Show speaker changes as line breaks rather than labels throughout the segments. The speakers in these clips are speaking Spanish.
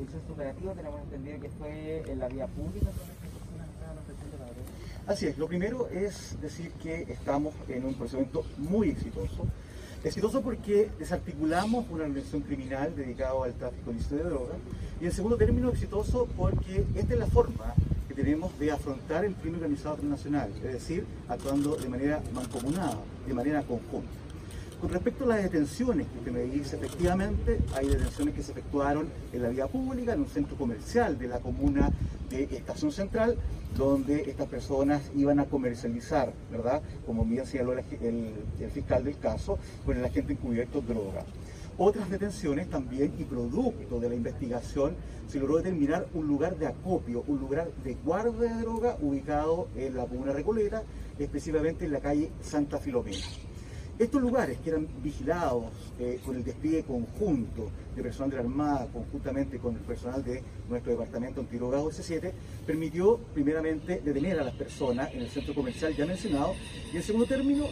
realizó este operativo? Tenemos entendido que fue en la vía pública.
Así es, lo primero es decir que estamos en un procedimiento muy exitoso. Exitoso porque desarticulamos una organización criminal dedicada al tráfico ilícito de drogas. Y en segundo término, exitoso porque esta es la forma que tenemos de afrontar el crimen organizado internacional, es decir, actuando de manera mancomunada, de manera conjunta. Con respecto a las detenciones que usted me dice, efectivamente hay detenciones que se efectuaron en la vía pública, en un centro comercial de la comuna de Estación Central, donde estas personas iban a comercializar, ¿verdad? Como bien señaló el, fiscal del caso, con el agente encubierto droga. Otras detenciones también y producto de la investigación se logró determinar un lugar de acopio, un lugar de guardia de droga ubicado en la comuna Recoleta, específicamente en la calle Santa Filomena. Estos lugares que eran vigilados eh, con el despliegue conjunto de personal de la Armada, conjuntamente con el personal de nuestro departamento antidrogado S7, permitió primeramente detener a las personas en el centro comercial ya mencionado y en segundo término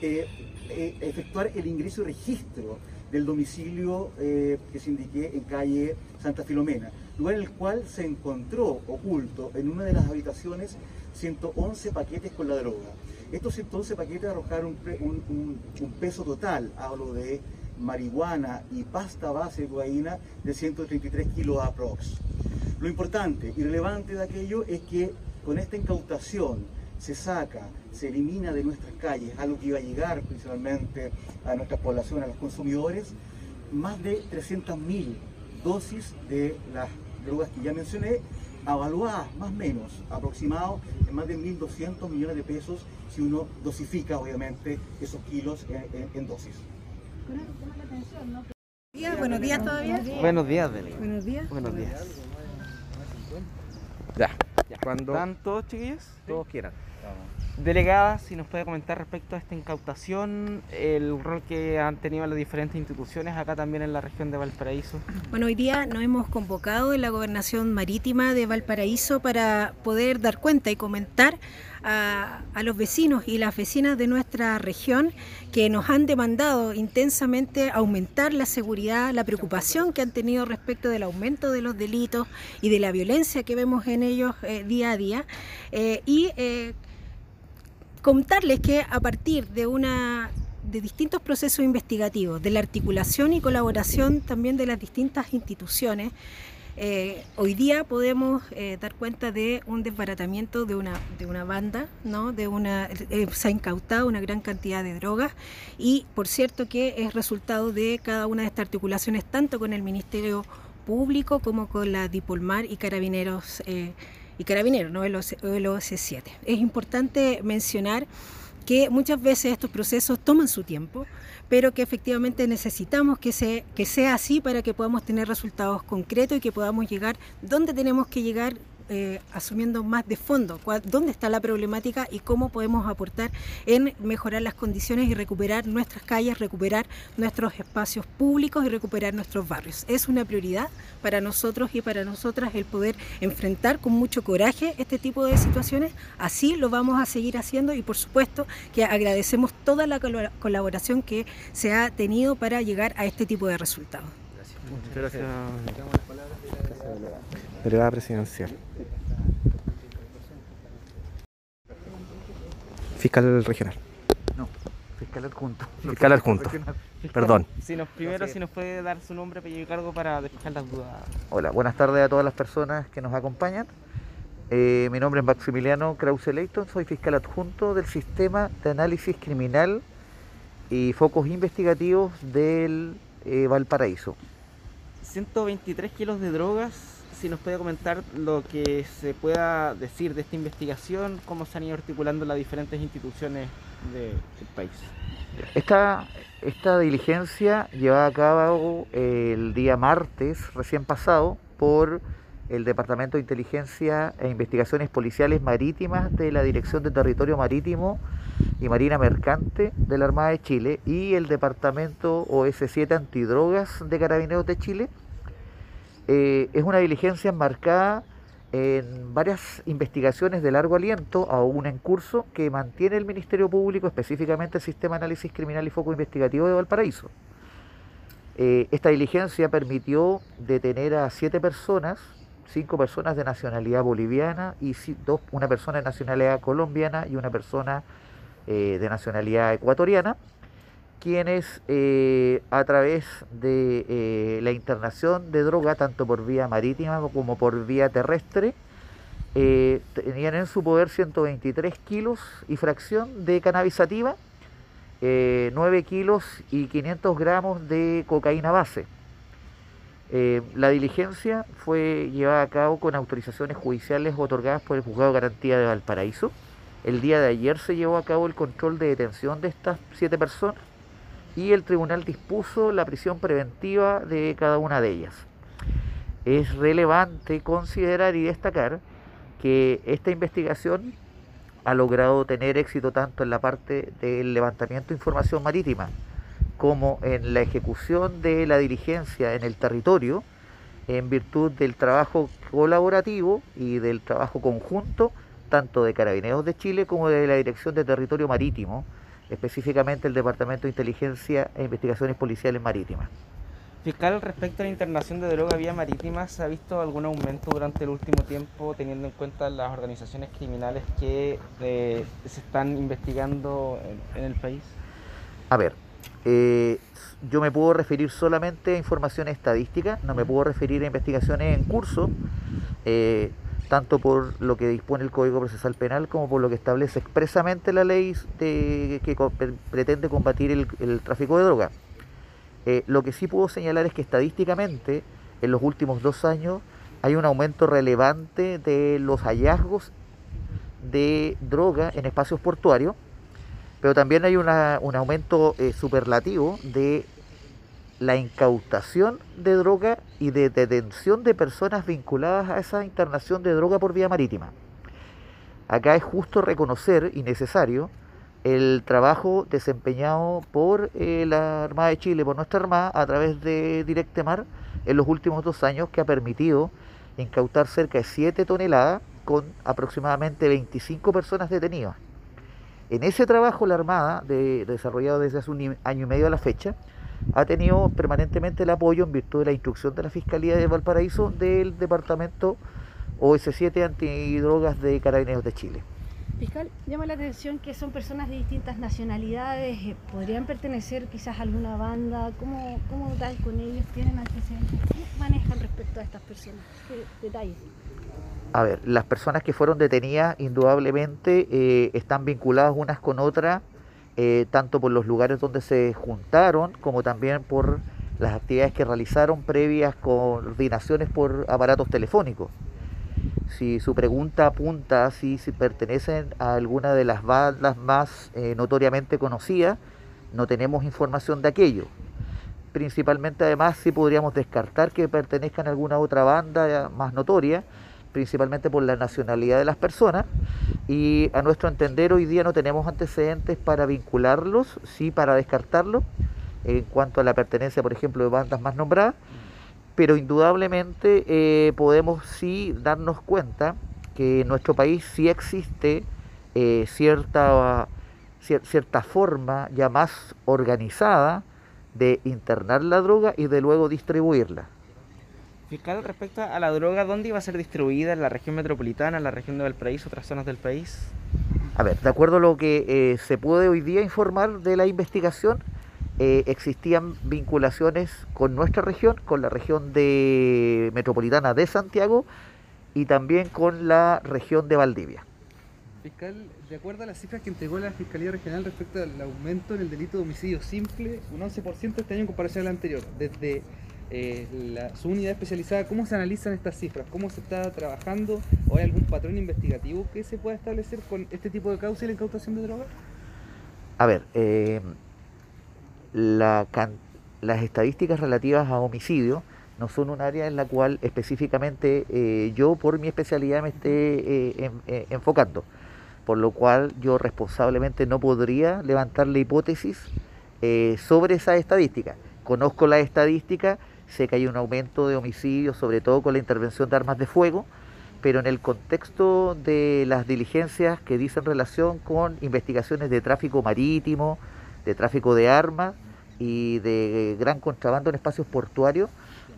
eh, eh, efectuar el ingreso y registro del domicilio que se indiqué en calle Santa Filomena, lugar en el cual se encontró oculto en una de las habitaciones 111 paquetes con la droga. Estos 111 paquetes arrojaron un, peso total, hablo de marihuana y pasta base de cocaína de 133 kilos aprox. Lo importante y relevante de aquello es que con esta incautación se saca, se elimina de nuestras calles, algo que iba a llegar principalmente a nuestras poblaciones, a los consumidores, más de 300.000 dosis de las drogas que ya mencioné, avaluadas más o menos, aproximado en más de 1.200 millones de pesos si uno dosifica obviamente esos kilos en, dosis.
Buenos días todavía.
Buenos días, Deli.
Buenos días.
Buenos días. Ya. Cuando ¿Están todos chiquillos?
Todos quieran.
Delegada, si nos puede comentar respecto a esta incautación, el rol que han tenido las diferentes instituciones acá también en la región de Valparaíso.
Bueno, hoy día nos hemos convocado en la gobernación marítima de Valparaíso para poder dar cuenta y comentar a, los vecinos y las vecinas de nuestra región que nos han demandado intensamente aumentar la seguridad, la preocupación que han tenido respecto del aumento de los delitos y de la violencia que vemos en ellos eh, día a día. Eh, y eh, contarles que a partir de una de distintos procesos investigativos, de la articulación y colaboración también de las distintas instituciones, eh, hoy día podemos eh, dar cuenta de un desbaratamiento de una, de una banda, ¿no? de una, eh, se ha incautado una gran cantidad de drogas y por cierto que es resultado de cada una de estas articulaciones tanto con el Ministerio Público como con la Dipolmar y Carabineros y Carabineros, ¿no? el, el OS7. Es importante mencionar que muchas veces estos procesos toman su tiempo, pero que efectivamente necesitamos que, se, que sea así para que podamos tener resultados concretos y que podamos llegar donde tenemos que llegar eh, asumiendo más de fondo dónde está la problemática y cómo podemos aportar en mejorar las condiciones y recuperar nuestras calles, recuperar nuestros espacios públicos y recuperar nuestros barrios. Es una prioridad para nosotros y para nosotras el poder enfrentar con mucho coraje este tipo de situaciones. Así lo vamos a seguir haciendo y por supuesto que agradecemos toda la colaboración que se ha tenido para llegar a este tipo de resultados.
Gracias. Delegada presidencial. Fiscal regional.
No, fiscal adjunto.
Fiscal adjunto. Perdón.
Si nos, primero, si nos puede dar su nombre, apellido y cargo para despejar las dudas.
Hola, buenas tardes a todas las personas que nos acompañan. Eh, mi nombre es Maximiliano Krause Leighton, soy fiscal adjunto del Sistema de Análisis Criminal y Focos Investigativos del eh, Valparaíso.
123 kilos de drogas, si nos puede comentar lo que se pueda decir de esta investigación, cómo se han ido articulando las diferentes instituciones del país.
Esta, esta diligencia llevada a cabo el día martes recién pasado por el Departamento de Inteligencia e Investigaciones Policiales Marítimas de la Dirección de Territorio Marítimo y Marina Mercante de la Armada de Chile y el Departamento OS7 Antidrogas de Carabineros de Chile. Eh, es una diligencia enmarcada en varias investigaciones de largo aliento, aún en curso, que mantiene el Ministerio Público, específicamente el Sistema de Análisis Criminal y Foco Investigativo de Valparaíso. Eh, esta diligencia permitió detener a siete personas, cinco personas de nacionalidad boliviana y dos, una persona de nacionalidad colombiana y una persona eh, de nacionalidad ecuatoriana, quienes eh, a través de la internación de droga, tanto por vía marítima como por vía terrestre, tenían en su poder 123 kilos y fracción de cannabis sativa 9 eh, kilos y 500 gramos de cocaína base. Eh, la diligencia fue llevada a cabo con autorizaciones judiciales otorgadas por el Juzgado de Garantía de Valparaíso. El día de ayer se llevó a cabo el control de detención de estas siete personas y el tribunal dispuso la prisión preventiva de cada una de ellas. Es relevante considerar y destacar que esta investigación ha logrado tener éxito tanto en la parte del levantamiento de información marítima como en la ejecución de la diligencia en el territorio en virtud del trabajo colaborativo y del trabajo conjunto tanto de Carabineros de Chile como de la Dirección de Territorio Marítimo, específicamente el Departamento de Inteligencia e Investigaciones Policiales Marítimas.
Fiscal, respecto a la internación de droga vía marítima, ¿se ha visto algún aumento durante el último tiempo teniendo en cuenta las organizaciones criminales que eh, se están investigando en, el país?
A ver, eh, yo me puedo referir solamente a información estadística, no me puedo referir a investigaciones en curso, eh, tanto por lo que dispone el Código Procesal Penal como por lo que establece expresamente la ley que pretende combatir el tráfico de droga. Eh, lo que sí puedo señalar es que estadísticamente en los últimos dos años hay un aumento relevante de los hallazgos de droga en espacios portuarios, pero también hay un aumento eh, superlativo de la incautación de droga y de detención de personas vinculadas a esa internación de droga por vía marítima. Acá es justo reconocer y necesario el trabajo desempeñado por eh, la Armada de Chile, por nuestra Armada, a través de Directemar en los últimos dos años, que ha permitido incautar cerca de 7 toneladas con aproximadamente 25 personas detenidas. En ese trabajo la Armada, desarrollado desde hace un año y medio a la fecha, ha tenido permanentemente el apoyo en virtud de la instrucción de la Fiscalía de Valparaíso del Departamento OS7 Antidrogas de Carabineros de Chile.
Fiscal, llama la atención que son personas de distintas nacionalidades, eh, podrían pertenecer quizás a alguna banda, ¿cómo, cómo tal con ellos? ¿Tienen antecedentes? ¿Cómo manejan respecto a estas personas? ¿Qué detalles?
A ver, las personas que fueron detenidas indudablemente eh, están vinculadas unas con otras, eh, tanto por los lugares donde se juntaron como también por las actividades que realizaron previas coordinaciones por aparatos telefónicos si su pregunta apunta si, si pertenecen a alguna de las bandas más eh, notoriamente conocidas, no tenemos información de aquello. Principalmente además si podríamos descartar que pertenezcan a alguna otra banda más notoria, principalmente por la nacionalidad de las personas. Y a nuestro entender hoy día no tenemos antecedentes para vincularlos, sí para descartarlos, en cuanto a la pertenencia, por ejemplo, de bandas más nombradas pero indudablemente eh, podemos sí darnos cuenta que en nuestro país sí existe eh, cierta, cierta forma ya más organizada de internar la droga y de luego distribuirla.
Fiscal, respecto a la droga, ¿dónde iba a ser distribuida? ¿En la región metropolitana, en la región de Valparaíso, otras zonas del país?
A ver, de acuerdo a lo que eh, se puede hoy día informar de la investigación, eh, existían vinculaciones con nuestra región, con la región de metropolitana de Santiago y también con la región de Valdivia.
Fiscal, de acuerdo a las cifras que entregó la Fiscalía Regional respecto al aumento en el delito de homicidio simple, un 11% este año en comparación al anterior, desde eh, su unidad especializada, ¿cómo se analizan estas cifras? ¿Cómo se está trabajando? ¿O hay algún patrón investigativo que se pueda establecer con este tipo de causa y la incautación de drogas?
A ver, eh, la las estadísticas relativas a homicidio no son un área en la cual específicamente eh, yo por mi especialidad me esté eh, enfocando, por lo cual yo responsablemente no podría levantar la hipótesis sobre esa estadística. Conozco la estadística, sé que hay un aumento de homicidios, sobre todo con la intervención de armas de fuego, pero en el contexto de las diligencias que dicen relación con investigaciones de tráfico marítimo, de tráfico de armas y de gran contrabando en espacios portuarios,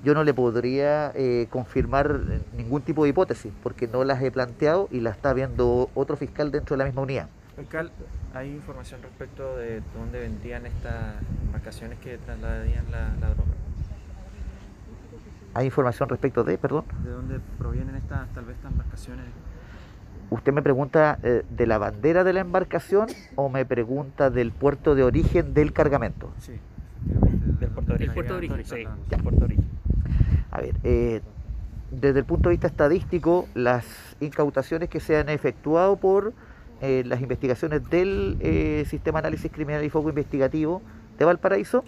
yo no le podría eh, confirmar ningún tipo de hipótesis, porque no las he planteado y la está viendo otro fiscal dentro de la misma unidad.
Fiscal, ¿hay información respecto de dónde vendían estas embarcaciones que trasladarían la, la droga?
¿Hay información respecto de, perdón?
¿De dónde provienen estas, tal vez estas embarcaciones?
¿Usted me pregunta eh, de la bandera de la embarcación o me pregunta del puerto de origen del cargamento?
Sí,
Del puerto de origen.
puerto de origen,
sí, del puerto de origen.
A ver, eh, desde el punto de vista estadístico, las incautaciones que se han efectuado por eh, las investigaciones del eh, Sistema de Análisis Criminal y Foco Investigativo de Valparaíso,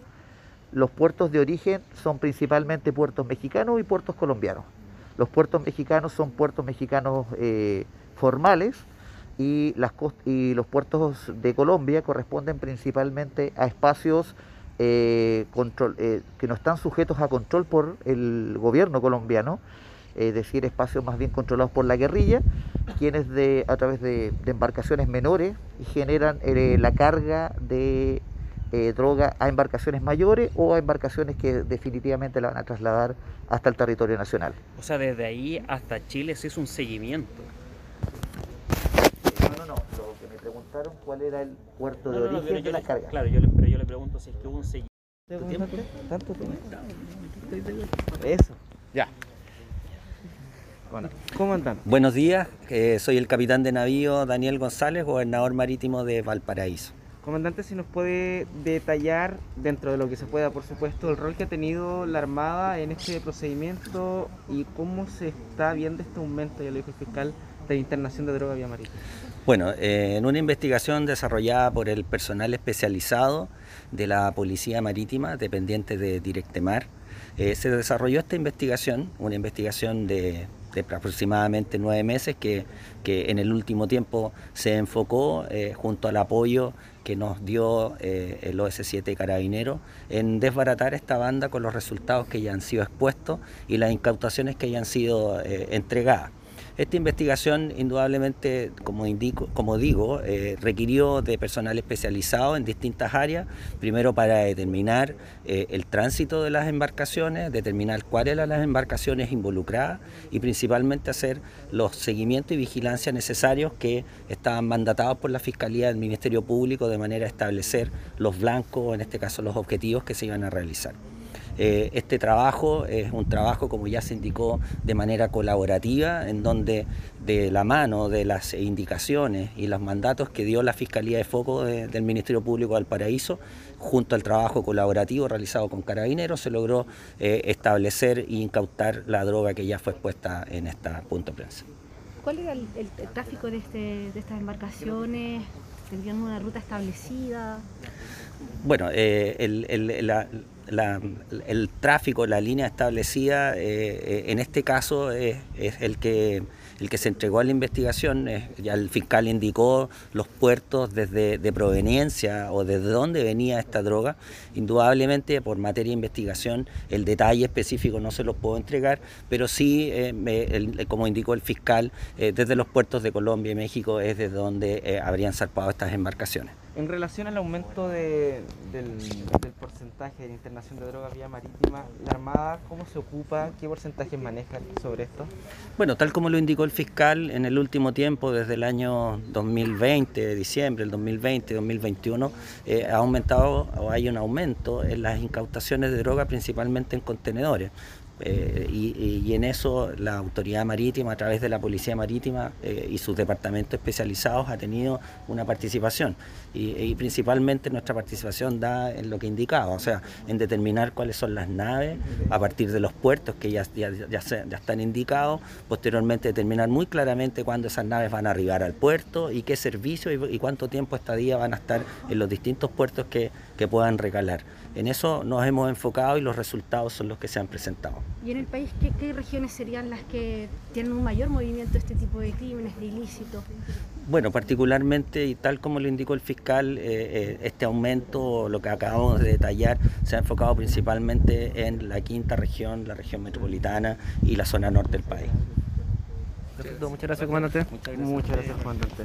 los puertos de origen son principalmente puertos mexicanos y puertos colombianos. Los puertos mexicanos son puertos mexicanos eh, formales y, los puertos de Colombia corresponden principalmente a espacios eh, eh, que no están sujetos a control por el gobierno colombiano, es decir, espacios más bien controlados por la guerrilla, quienes de, a través de, embarcaciones menores generan la carga de eh, droga a embarcaciones mayores o a embarcaciones que definitivamente la van a trasladar hasta el territorio nacional.
O sea, desde ahí hasta Chile se hizo un seguimiento.
No, no, no, lo que me preguntaron cuál era el puerto de
No, no, no,
origen de
yo
las cargas.
Claro, yo le, pero yo le pregunto si es que hubo un seguimiento.
¿Tanto tiempo? Eso. Ya. Bueno, comandante.
Buenos días, eh, soy el capitán de navío Daniel González, gobernador marítimo de Valparaíso.
Comandante, si nos puede detallar, dentro de lo que se pueda, por supuesto, el rol que ha tenido la Armada en este procedimiento y cómo se está viendo este aumento, ya lo dijo el fiscal, de internación de droga vía marítima.
Bueno, eh, en una investigación desarrollada por el personal especializado de la Policía Marítima, dependiente de Directemar, eh, se desarrolló esta investigación, una investigación de, de aproximadamente nueve meses que, que en el último tiempo se enfocó eh, junto al apoyo que nos dio eh, el OS7 Carabinero en desbaratar esta banda con los resultados que ya han sido expuestos y las incautaciones que ya han sido eh, entregadas. Esta investigación, indudablemente, como, digo, eh, requirió de personal especializado en distintas áreas, primero para determinar eh, el tránsito de las embarcaciones, determinar cuáles eran las embarcaciones involucradas y principalmente hacer los seguimientos y vigilancia necesarios que estaban mandatados por la Fiscalía del Ministerio Público de manera a establecer los blancos, en este caso los objetivos que se iban a realizar. Eh, este trabajo es un trabajo, como ya se indicó, de manera colaborativa, en donde de la mano de las indicaciones y los mandatos que dio la Fiscalía de Foco de- del Ministerio Público del Paraíso, junto al trabajo colaborativo realizado con Carabineros, se logró eh, establecer e incautar la droga que ya fue expuesta en esta punto de prensa.
¿Cuál era el, tráfico de, este, de estas embarcaciones? ¿Tenían una ruta establecida?
Bueno, eh, el, tráfico, la línea establecida, eh, eh, en este caso es, el que el que se entregó a la investigación. ya el fiscal indicó los puertos desde de proveniencia o desde dónde venía esta droga. Indudablemente, por materia de investigación, el detalle específico no se los puedo entregar, pero sí, como indicó el fiscal, desde los puertos de Colombia y México es desde donde habrían zarpado estas embarcaciones.
En relación al aumento de- del, porcentaje de internación de droga vía marítima, ¿la Armada cómo se ocupa? ¿Qué porcentaje maneja sobre esto?
Bueno, tal como lo indicó el fiscal, en el último tiempo, desde el año 2020, diciembre del 2020, 2021, eh, ha aumentado o hay un aumento en las incautaciones de droga, principalmente en contenedores. Eh, y, en eso la autoridad marítima, a través de la policía marítima eh, y sus departamentos especializados, ha tenido una participación. Y, principalmente nuestra participación da en lo que indicaba, o sea, en determinar cuáles son las naves a partir de los puertos que ya, ya, están indicados, posteriormente determinar muy claramente cuándo esas naves van a arribar al puerto y qué servicio y, y cuánto tiempo estadía van a estar en los distintos puertos que, que puedan recalar. En eso nos hemos enfocado y los resultados son los que se han presentado.
¿Y en el país qué, qué regiones serían las que tienen un mayor movimiento de este tipo de crímenes, de ilícitos?
Bueno, particularmente, y tal como lo indicó el fiscal, eh, eh, este aumento, lo que acabamos de detallar, se ha enfocado principalmente en la quinta región, la región metropolitana y la zona norte del país.
Perfecto, muchas gracias, comandante. Muchas gracias, comandante.